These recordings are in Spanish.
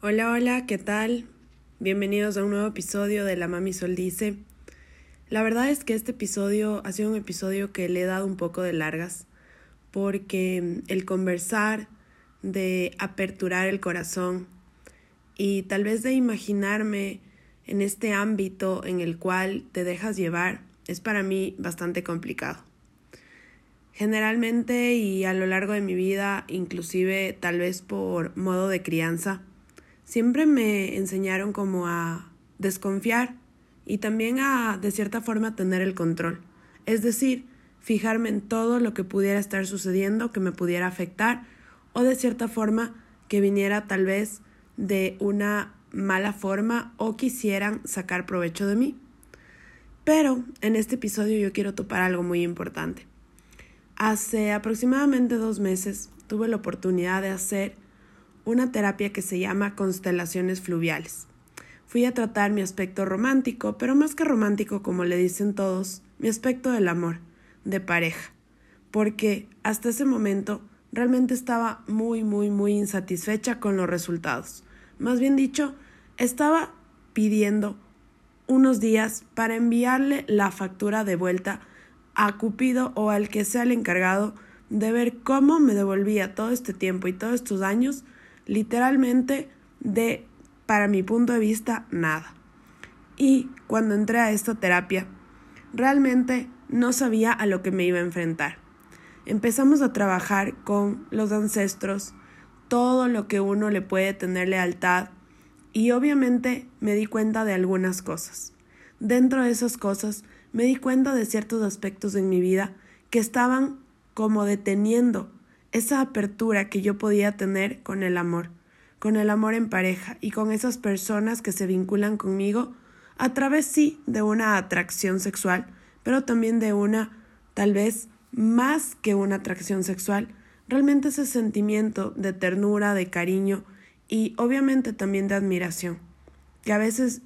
Hola, hola, ¿qué tal? Bienvenidos a un nuevo episodio de La Mami Sol Dice. La verdad es que este episodio ha sido un episodio que le he dado un poco de largas, porque el conversar, de aperturar el corazón y tal vez de imaginarme en este ámbito en el cual te dejas llevar es para mí bastante complicado. Generalmente y a lo largo de mi vida, inclusive tal vez por modo de crianza, siempre me enseñaron como a desconfiar y también a, de cierta forma, tener el control. Es decir, fijarme en todo lo que pudiera estar sucediendo que me pudiera afectar o de cierta forma que viniera tal vez de una mala forma o quisieran sacar provecho de mí. Pero en este episodio yo quiero topar algo muy importante. Hace aproximadamente dos meses tuve la oportunidad de hacer una terapia que se llama constelaciones fluviales. Fui a tratar mi aspecto romántico, pero más que romántico como le dicen todos, mi aspecto del amor, de pareja, porque hasta ese momento realmente estaba muy, muy, muy insatisfecha con los resultados. Más bien dicho, estaba pidiendo unos días para enviarle la factura de vuelta a Cupido o al que sea el encargado de ver cómo me devolvía todo este tiempo y todos estos años literalmente de, para mi punto de vista, nada. Y cuando entré a esta terapia, realmente no sabía a lo que me iba a enfrentar. Empezamos a trabajar con los ancestros, todo lo que uno le puede tener lealtad y obviamente me di cuenta de algunas cosas. Dentro de esas cosas me di cuenta de ciertos aspectos en mi vida que estaban como deteniendo esa apertura que yo podía tener con el amor, con el amor en pareja y con esas personas que se vinculan conmigo a través sí de una atracción sexual, pero también de una tal vez más que una atracción sexual, realmente ese sentimiento de ternura, de cariño y obviamente también de admiración, que a veces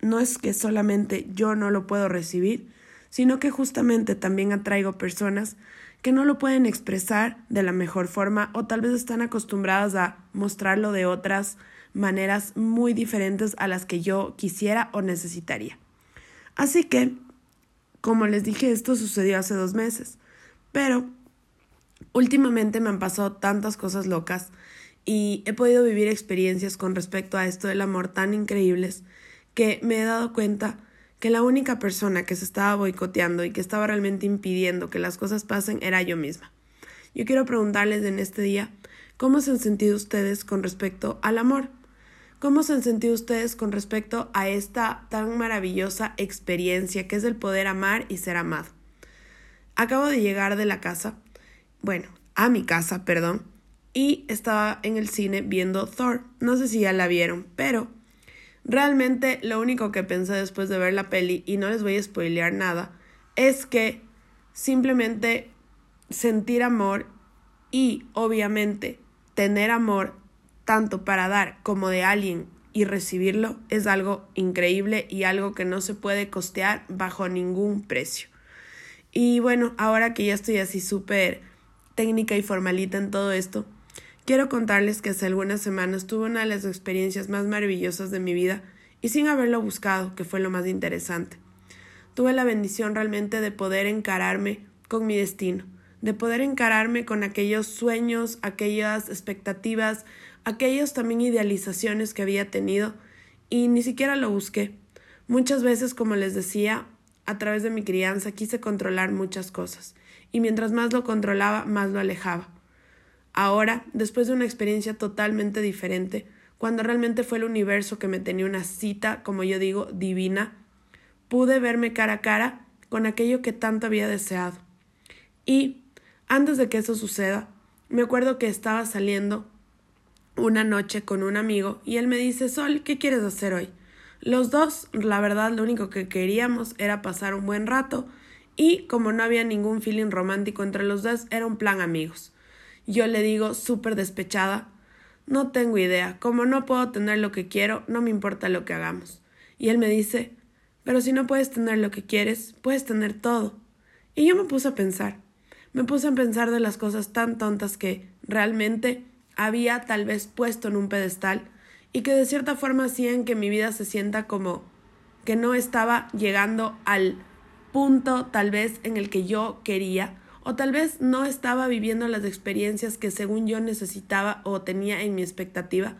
no es que solamente yo no lo puedo recibir, sino que justamente también atraigo personas que no lo pueden expresar de la mejor forma o tal vez están acostumbradas a mostrarlo de otras maneras muy diferentes a las que yo quisiera o necesitaría. Así que, como les dije, esto sucedió hace dos meses, pero últimamente me han pasado tantas cosas locas y he podido vivir experiencias con respecto a esto del amor tan increíbles que me he dado cuenta que la única persona que se estaba boicoteando y que estaba realmente impidiendo que las cosas pasen era yo misma. Yo quiero preguntarles en este día cómo se han sentido ustedes con respecto al amor. ¿Cómo se han sentido ustedes con respecto a esta tan maravillosa experiencia que es el poder amar y ser amado? Acabo de llegar de la casa, bueno, a mi casa, perdón, y estaba en el cine viendo Thor. No sé si ya la vieron, pero Realmente lo único que pensé después de ver la peli, y no les voy a spoilear nada, es que simplemente sentir amor y obviamente tener amor tanto para dar como de alguien y recibirlo es algo increíble y algo que no se puede costear bajo ningún precio. Y bueno, ahora que ya estoy así súper técnica y formalita en todo esto, Quiero contarles que hace algunas semanas tuve una de las experiencias más maravillosas de mi vida y sin haberlo buscado, que fue lo más interesante. Tuve la bendición realmente de poder encararme con mi destino, de poder encararme con aquellos sueños, aquellas expectativas, aquellas también idealizaciones que había tenido y ni siquiera lo busqué. Muchas veces, como les decía, a través de mi crianza quise controlar muchas cosas y mientras más lo controlaba, más lo alejaba. Ahora, después de una experiencia totalmente diferente, cuando realmente fue el universo que me tenía una cita, como yo digo, divina, pude verme cara a cara con aquello que tanto había deseado. Y, antes de que eso suceda, me acuerdo que estaba saliendo una noche con un amigo y él me dice, Sol, ¿qué quieres hacer hoy? Los dos, la verdad, lo único que queríamos era pasar un buen rato y como no había ningún feeling romántico entre los dos, era un plan amigos. Yo le digo súper despechada No tengo idea. Como no puedo tener lo que quiero, no me importa lo que hagamos. Y él me dice Pero si no puedes tener lo que quieres, puedes tener todo. Y yo me puse a pensar. Me puse a pensar de las cosas tan tontas que realmente había tal vez puesto en un pedestal y que de cierta forma hacían que mi vida se sienta como que no estaba llegando al punto tal vez en el que yo quería o tal vez no estaba viviendo las experiencias que según yo necesitaba o tenía en mi expectativa,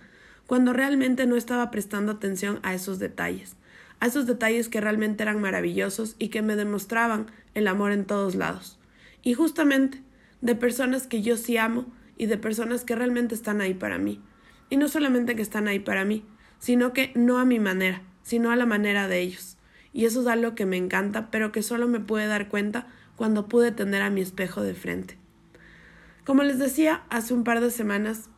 cuando realmente no estaba prestando atención a esos detalles, a esos detalles que realmente eran maravillosos y que me demostraban el amor en todos lados. Y justamente de personas que yo sí amo y de personas que realmente están ahí para mí. Y no solamente que están ahí para mí, sino que no a mi manera, sino a la manera de ellos. Y eso es algo que me encanta, pero que solo me pude dar cuenta cuando pude tener a mi espejo de frente. Como les decía, hace un par de semanas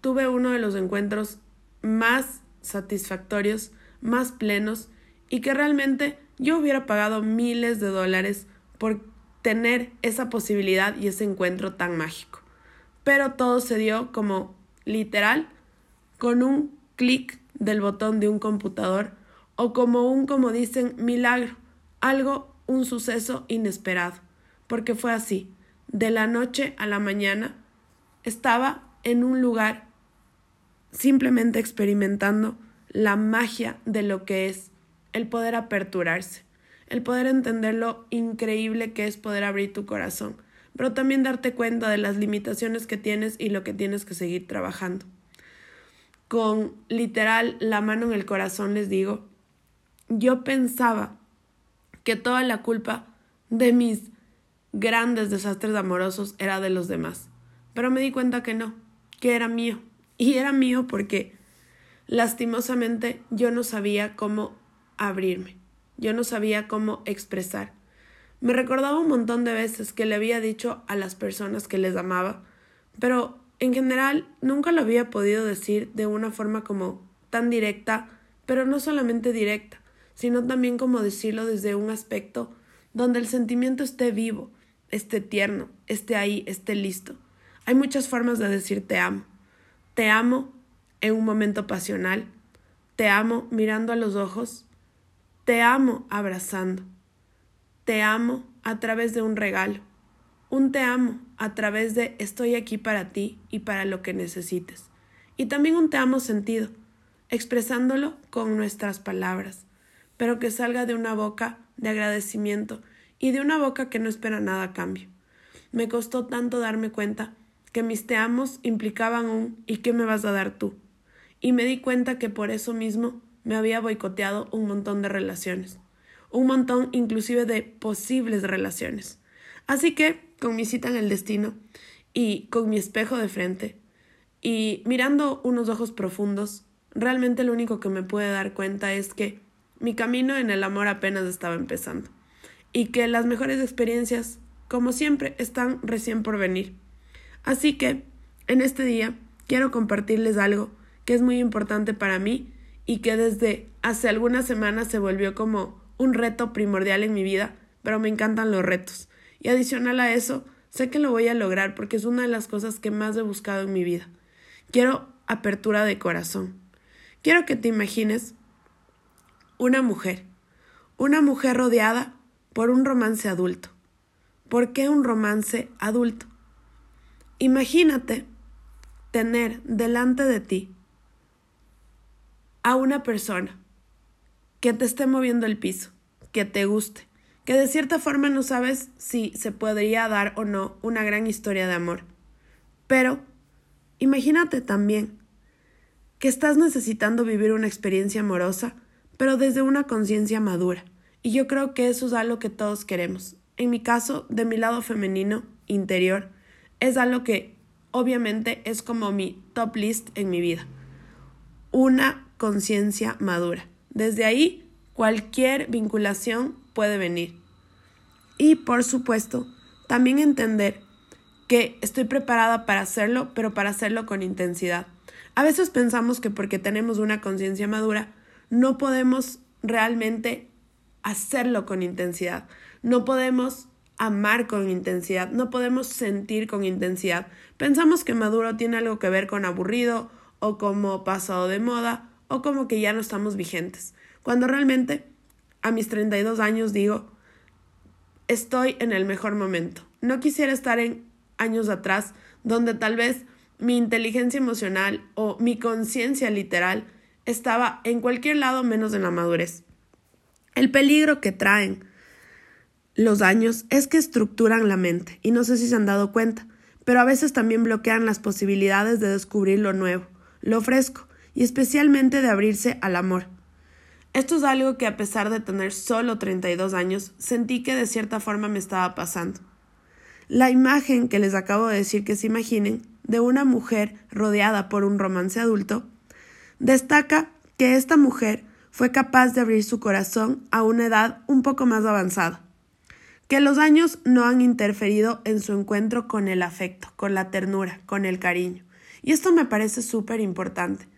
tuve uno de los encuentros más satisfactorios, más plenos y que realmente yo hubiera pagado miles de dólares por tener esa posibilidad y ese encuentro tan mágico. Pero todo se dio como literal con un clic del botón de un computador o como un, como dicen, milagro, algo, un suceso inesperado, porque fue así. De la noche a la mañana estaba en un lugar simplemente experimentando la magia de lo que es el poder aperturarse, el poder entender lo increíble que es poder abrir tu corazón, pero también darte cuenta de las limitaciones que tienes y lo que tienes que seguir trabajando. Con literal la mano en el corazón les digo, yo pensaba que toda la culpa de mis grandes desastres amorosos era de los demás, pero me di cuenta que no, que era mío. Y era mío porque lastimosamente yo no sabía cómo abrirme, yo no sabía cómo expresar. Me recordaba un montón de veces que le había dicho a las personas que les amaba, pero en general nunca lo había podido decir de una forma como tan directa, pero no solamente directa, sino también como decirlo desde un aspecto donde el sentimiento esté vivo, esté tierno, esté ahí, esté listo. Hay muchas formas de decir te amo. Te amo en un momento pasional, te amo mirando a los ojos, te amo abrazando, te amo a través de un regalo, un te amo a través de estoy aquí para ti y para lo que necesites, y también un te amo sentido, expresándolo con nuestras palabras, pero que salga de una boca de agradecimiento y de una boca que no espera nada a cambio. Me costó tanto darme cuenta que mis te amos implicaban un ¿y qué me vas a dar tú? Y me di cuenta que por eso mismo me había boicoteado un montón de relaciones, un montón inclusive de posibles relaciones. Así que, con mi cita en el destino y con mi espejo de frente, y mirando unos ojos profundos, realmente lo único que me pude dar cuenta es que mi camino en el amor apenas estaba empezando y que las mejores experiencias, como siempre, están recién por venir. Así que, en este día, quiero compartirles algo que es muy importante para mí y que desde hace algunas semanas se volvió como un reto primordial en mi vida, pero me encantan los retos. Y adicional a eso, sé que lo voy a lograr porque es una de las cosas que más he buscado en mi vida. Quiero apertura de corazón. Quiero que te imagines una mujer, una mujer rodeada por un romance adulto. ¿Por qué un romance adulto? Imagínate tener delante de ti a una persona que te esté moviendo el piso, que te guste, que de cierta forma no sabes si se podría dar o no una gran historia de amor. Pero imagínate también que estás necesitando vivir una experiencia amorosa pero desde una conciencia madura. Y yo creo que eso es algo que todos queremos. En mi caso, de mi lado femenino, interior, es algo que obviamente es como mi top list en mi vida. Una conciencia madura. Desde ahí, cualquier vinculación puede venir. Y por supuesto, también entender que estoy preparada para hacerlo, pero para hacerlo con intensidad. A veces pensamos que porque tenemos una conciencia madura, no podemos realmente hacerlo con intensidad, no podemos amar con intensidad, no podemos sentir con intensidad. Pensamos que maduro tiene algo que ver con aburrido o como pasado de moda o como que ya no estamos vigentes. Cuando realmente a mis 32 años digo, estoy en el mejor momento. No quisiera estar en años atrás donde tal vez mi inteligencia emocional o mi conciencia literal estaba en cualquier lado menos en la madurez. El peligro que traen los años es que estructuran la mente, y no sé si se han dado cuenta, pero a veces también bloquean las posibilidades de descubrir lo nuevo, lo fresco, y especialmente de abrirse al amor. Esto es algo que a pesar de tener solo 32 años, sentí que de cierta forma me estaba pasando. La imagen que les acabo de decir que se imaginen de una mujer rodeada por un romance adulto destaca que esta mujer fue capaz de abrir su corazón a una edad un poco más avanzada, que los años no han interferido en su encuentro con el afecto, con la ternura, con el cariño. Y esto me parece súper importante.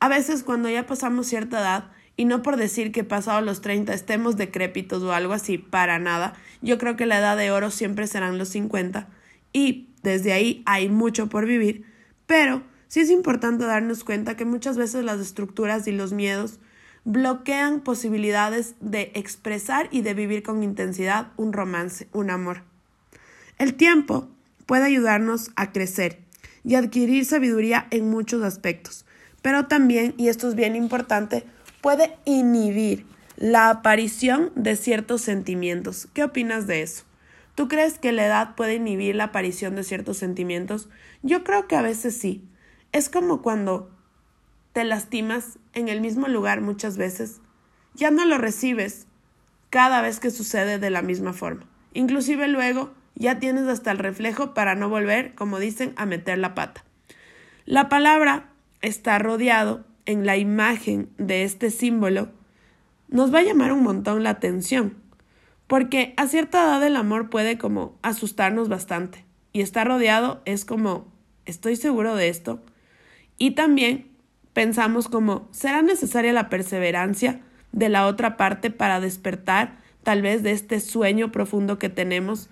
A veces cuando ya pasamos cierta edad, y no por decir que pasado los 30 estemos decrépitos o algo así, para nada, yo creo que la edad de oro siempre serán los 50 y desde ahí hay mucho por vivir, pero sí es importante darnos cuenta que muchas veces las estructuras y los miedos bloquean posibilidades de expresar y de vivir con intensidad un romance, un amor. El tiempo puede ayudarnos a crecer y adquirir sabiduría en muchos aspectos, pero también, y esto es bien importante, puede inhibir la aparición de ciertos sentimientos. ¿Qué opinas de eso? ¿Tú crees que la edad puede inhibir la aparición de ciertos sentimientos? Yo creo que a veces sí. Es como cuando te lastimas en el mismo lugar muchas veces. Ya no lo recibes cada vez que sucede de la misma forma. Inclusive luego ya tienes hasta el reflejo para no volver, como dicen, a meter la pata. La palabra está rodeado en la imagen de este símbolo, nos va a llamar un montón la atención, porque a cierta edad el amor puede como asustarnos bastante, y estar rodeado es como, estoy seguro de esto, y también pensamos como, ¿será necesaria la perseverancia de la otra parte para despertar tal vez de este sueño profundo que tenemos,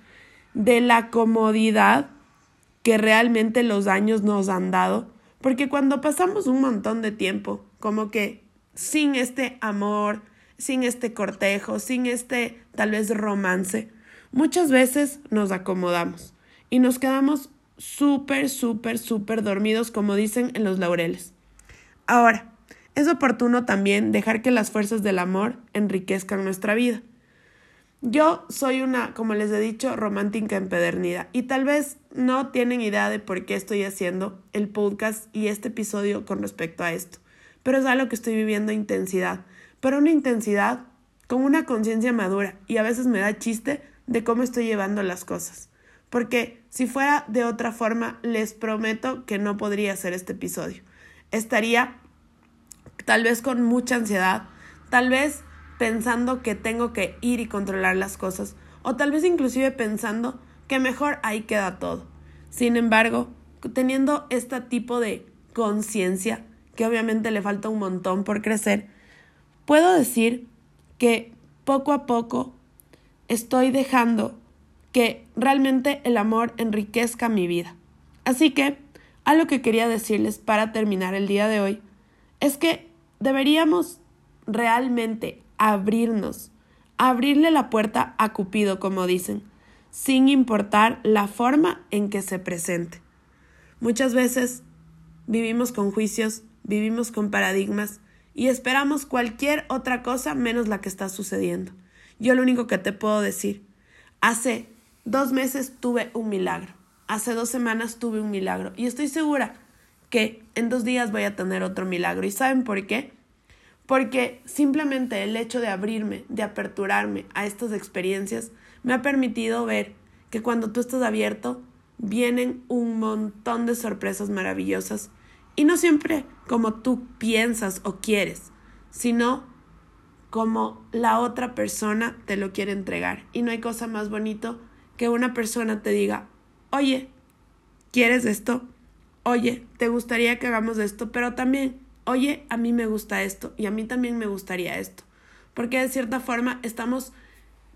de la comodidad que realmente los años nos han dado? Porque cuando pasamos un montón de tiempo, como que sin este amor, sin este cortejo, sin este tal vez romance, muchas veces nos acomodamos y nos quedamos súper, súper, súper dormidos, como dicen en los laureles. Ahora, es oportuno también dejar que las fuerzas del amor enriquezcan nuestra vida. Yo soy una, como les he dicho, romántica empedernida y tal vez no tienen idea de por qué estoy haciendo el podcast y este episodio con respecto a esto, pero es algo que estoy viviendo intensidad, pero una intensidad con una conciencia madura y a veces me da chiste de cómo estoy llevando las cosas, porque si fuera de otra forma les prometo que no podría hacer este episodio. Estaría tal vez con mucha ansiedad, tal vez pensando que tengo que ir y controlar las cosas, o tal vez inclusive pensando que mejor ahí queda todo. Sin embargo, teniendo este tipo de conciencia, que obviamente le falta un montón por crecer, puedo decir que poco a poco estoy dejando que realmente el amor enriquezca mi vida. Así que, algo que quería decirles para terminar el día de hoy es que deberíamos realmente abrirnos, abrirle la puerta a Cupido, como dicen, sin importar la forma en que se presente. Muchas veces vivimos con juicios, vivimos con paradigmas y esperamos cualquier otra cosa menos la que está sucediendo. Yo lo único que te puedo decir, hace dos meses tuve un milagro, hace dos semanas tuve un milagro y estoy segura que en dos días voy a tener otro milagro. ¿Y saben por qué? porque simplemente el hecho de abrirme, de aperturarme a estas experiencias, me ha permitido ver que cuando tú estás abierto, vienen un montón de sorpresas maravillosas y no siempre como tú piensas o quieres, sino como la otra persona te lo quiere entregar. Y no hay cosa más bonito que una persona te diga, oye, ¿quieres esto? Oye, ¿te gustaría que hagamos esto? Pero también oye, a mí me gusta esto y a mí también me gustaría esto. Porque de cierta forma estamos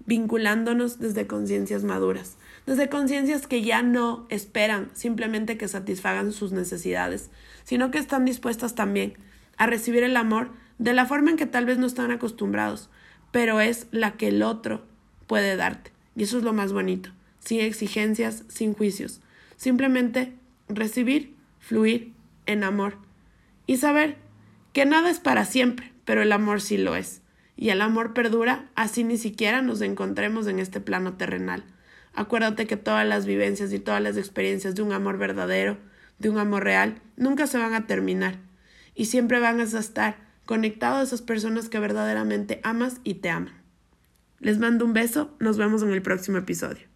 vinculándonos desde conciencias maduras, desde conciencias que ya no esperan simplemente que satisfagan sus necesidades, sino que están dispuestas también a recibir el amor de la forma en que tal vez no están acostumbrados, pero es la que el otro puede darte. Y eso es lo más bonito, sin exigencias, sin juicios, simplemente recibir fluir en amor y saber que nada es para siempre, pero el amor sí lo es. Y el amor perdura, así ni siquiera nos encontremos en este plano terrenal. Acuérdate que todas las vivencias y todas las experiencias de un amor verdadero, de un amor real, nunca se van a terminar. Y siempre van a estar conectados a esas personas que verdaderamente amas y te aman. Les mando un beso, nos vemos en el próximo episodio.